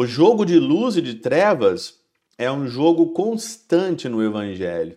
O jogo de luz e de trevas é um jogo constante no Evangelho.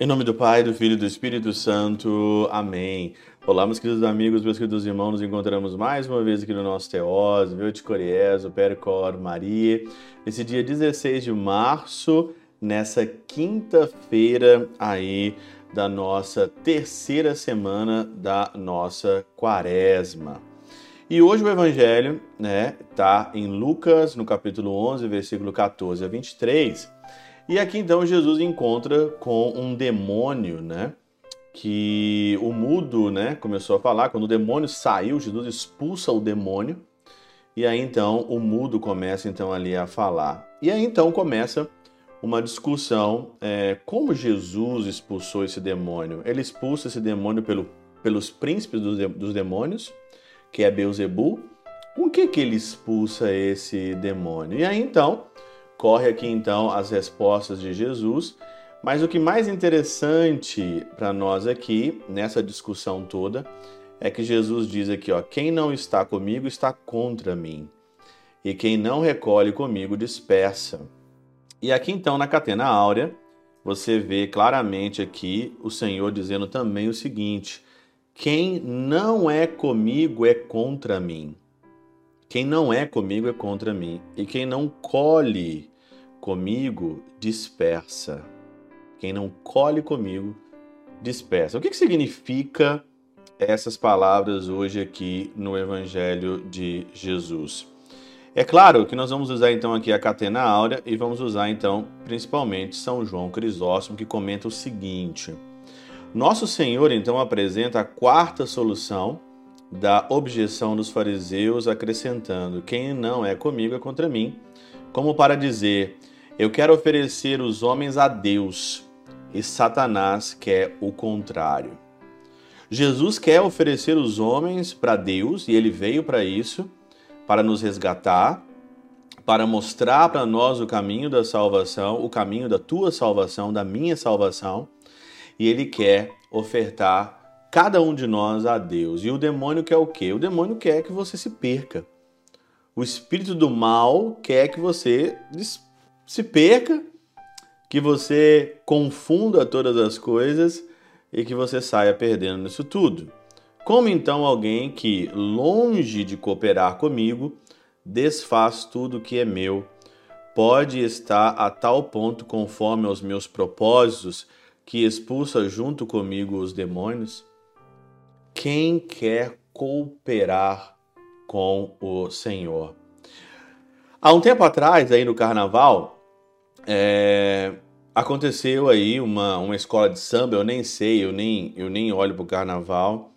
Em nome do Pai, do Filho e do Espírito Santo. Amém. Olá, meus queridos amigos, meus queridos irmãos, nos encontramos mais uma vez aqui no nosso Teós, Veute Coriezo, Percor, Maria, nesse dia 16 de março, nessa quinta-feira aí da nossa terceira semana da nossa quaresma. E hoje o evangelho, né, tá em Lucas, no capítulo 11, versículo 14 a 23. E aqui então Jesus encontra com um demônio, né? que o mudo, né, começou a falar, quando o demônio saiu, Jesus expulsa o demônio, e aí então o mudo começa então ali a falar. E aí então começa uma discussão, é, como Jesus expulsou esse demônio? Ele expulsa esse demônio pelo, pelos príncipes dos, dos demônios, que é Beuzebu. Com que que ele expulsa esse demônio? E aí então corre aqui então as respostas de Jesus mas o que mais interessante para nós aqui, nessa discussão toda, é que Jesus diz aqui, ó, quem não está comigo está contra mim, e quem não recolhe comigo dispersa. E aqui então na catena áurea, você vê claramente aqui o Senhor dizendo também o seguinte: quem não é comigo é contra mim. Quem não é comigo é contra mim, e quem não colhe comigo dispersa. Quem não colhe comigo, dispersa. O que, que significa essas palavras hoje aqui no Evangelho de Jesus? É claro que nós vamos usar então aqui a catena áurea e vamos usar então principalmente São João Crisóstomo que comenta o seguinte: Nosso Senhor então apresenta a quarta solução da objeção dos fariseus, acrescentando: Quem não é comigo é contra mim, como para dizer: Eu quero oferecer os homens a Deus e Satanás quer o contrário. Jesus quer oferecer os homens para Deus e ele veio para isso, para nos resgatar, para mostrar para nós o caminho da salvação, o caminho da tua salvação, da minha salvação, e ele quer ofertar cada um de nós a Deus. E o demônio quer o quê? O demônio quer que você se perca. O espírito do mal quer que você se perca que você confunda todas as coisas e que você saia perdendo nisso tudo. Como então alguém que, longe de cooperar comigo, desfaz tudo que é meu, pode estar a tal ponto conforme aos meus propósitos que expulsa junto comigo os demônios? Quem quer cooperar com o Senhor? Há um tempo atrás, aí no carnaval, é, aconteceu aí uma, uma escola de samba, eu nem sei, eu nem, eu nem olho pro carnaval.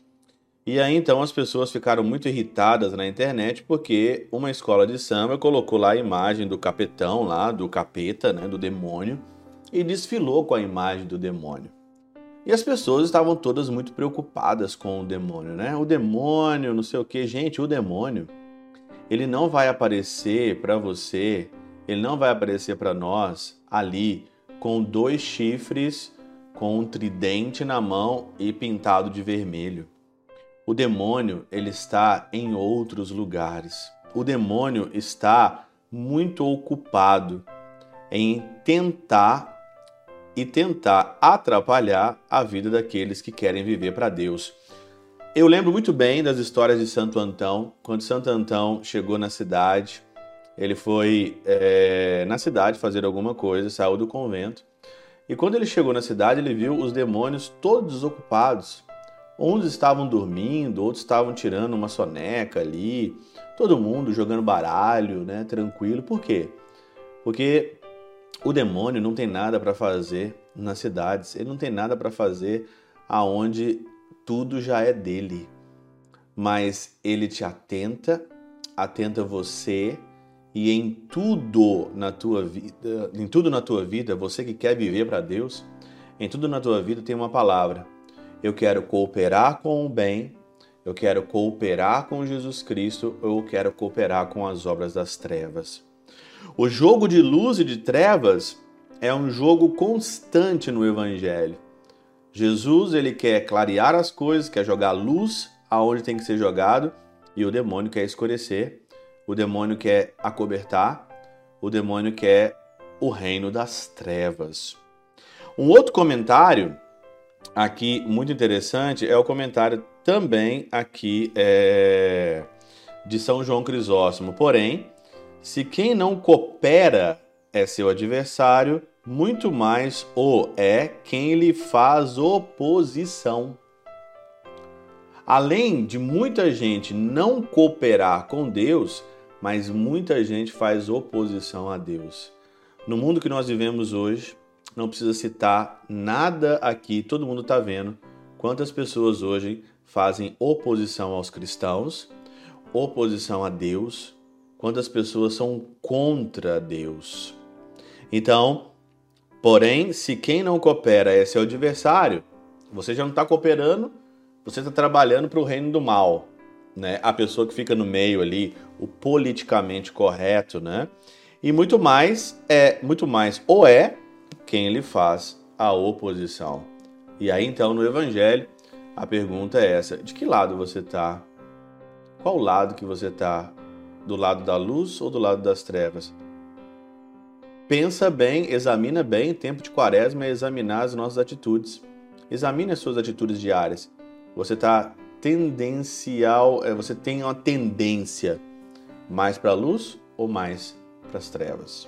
E aí então as pessoas ficaram muito irritadas na internet porque uma escola de samba colocou lá a imagem do capetão lá, do capeta, né, do demônio, e desfilou com a imagem do demônio. E as pessoas estavam todas muito preocupadas com o demônio, né? O demônio, não sei o que, gente, o demônio, ele não vai aparecer para você ele não vai aparecer para nós ali com dois chifres, com um tridente na mão e pintado de vermelho. O demônio, ele está em outros lugares. O demônio está muito ocupado em tentar e tentar atrapalhar a vida daqueles que querem viver para Deus. Eu lembro muito bem das histórias de Santo Antão, quando Santo Antão chegou na cidade, ele foi é, na cidade fazer alguma coisa, saiu do convento. E quando ele chegou na cidade, ele viu os demônios todos desocupados. Uns estavam dormindo, outros estavam tirando uma soneca ali, todo mundo jogando baralho, né, tranquilo. Por quê? Porque o demônio não tem nada para fazer nas cidades, ele não tem nada para fazer aonde tudo já é dele. Mas ele te atenta, atenta você e em tudo na tua vida, em tudo na tua vida, você que quer viver para Deus, em tudo na tua vida tem uma palavra. Eu quero cooperar com o bem, eu quero cooperar com Jesus Cristo, eu quero cooperar com as obras das trevas. O jogo de luz e de trevas é um jogo constante no evangelho. Jesus, ele quer clarear as coisas, quer jogar luz aonde tem que ser jogado, e o demônio quer escurecer, o demônio quer acobertar, o demônio quer o reino das trevas. Um outro comentário aqui muito interessante é o comentário também aqui é, de São João Crisóstomo. Porém, se quem não coopera é seu adversário, muito mais o é quem lhe faz oposição. Além de muita gente não cooperar com Deus, mas muita gente faz oposição a Deus. No mundo que nós vivemos hoje, não precisa citar nada aqui, todo mundo está vendo quantas pessoas hoje fazem oposição aos cristãos, oposição a Deus, quantas pessoas são contra Deus. Então, porém, se quem não coopera é seu adversário, você já não está cooperando, você está trabalhando para o reino do mal. Né? A pessoa que fica no meio ali, o politicamente correto, né? E muito mais é, muito mais ou é quem lhe faz a oposição. E aí então no evangelho, a pergunta é essa: de que lado você está? Qual lado que você está? Do lado da luz ou do lado das trevas? Pensa bem, examina bem, tempo de quaresma é examinar as nossas atitudes. Examine as suas atitudes diárias. Você está tendencial, é, você tem uma tendência mais para a luz ou mais para as trevas?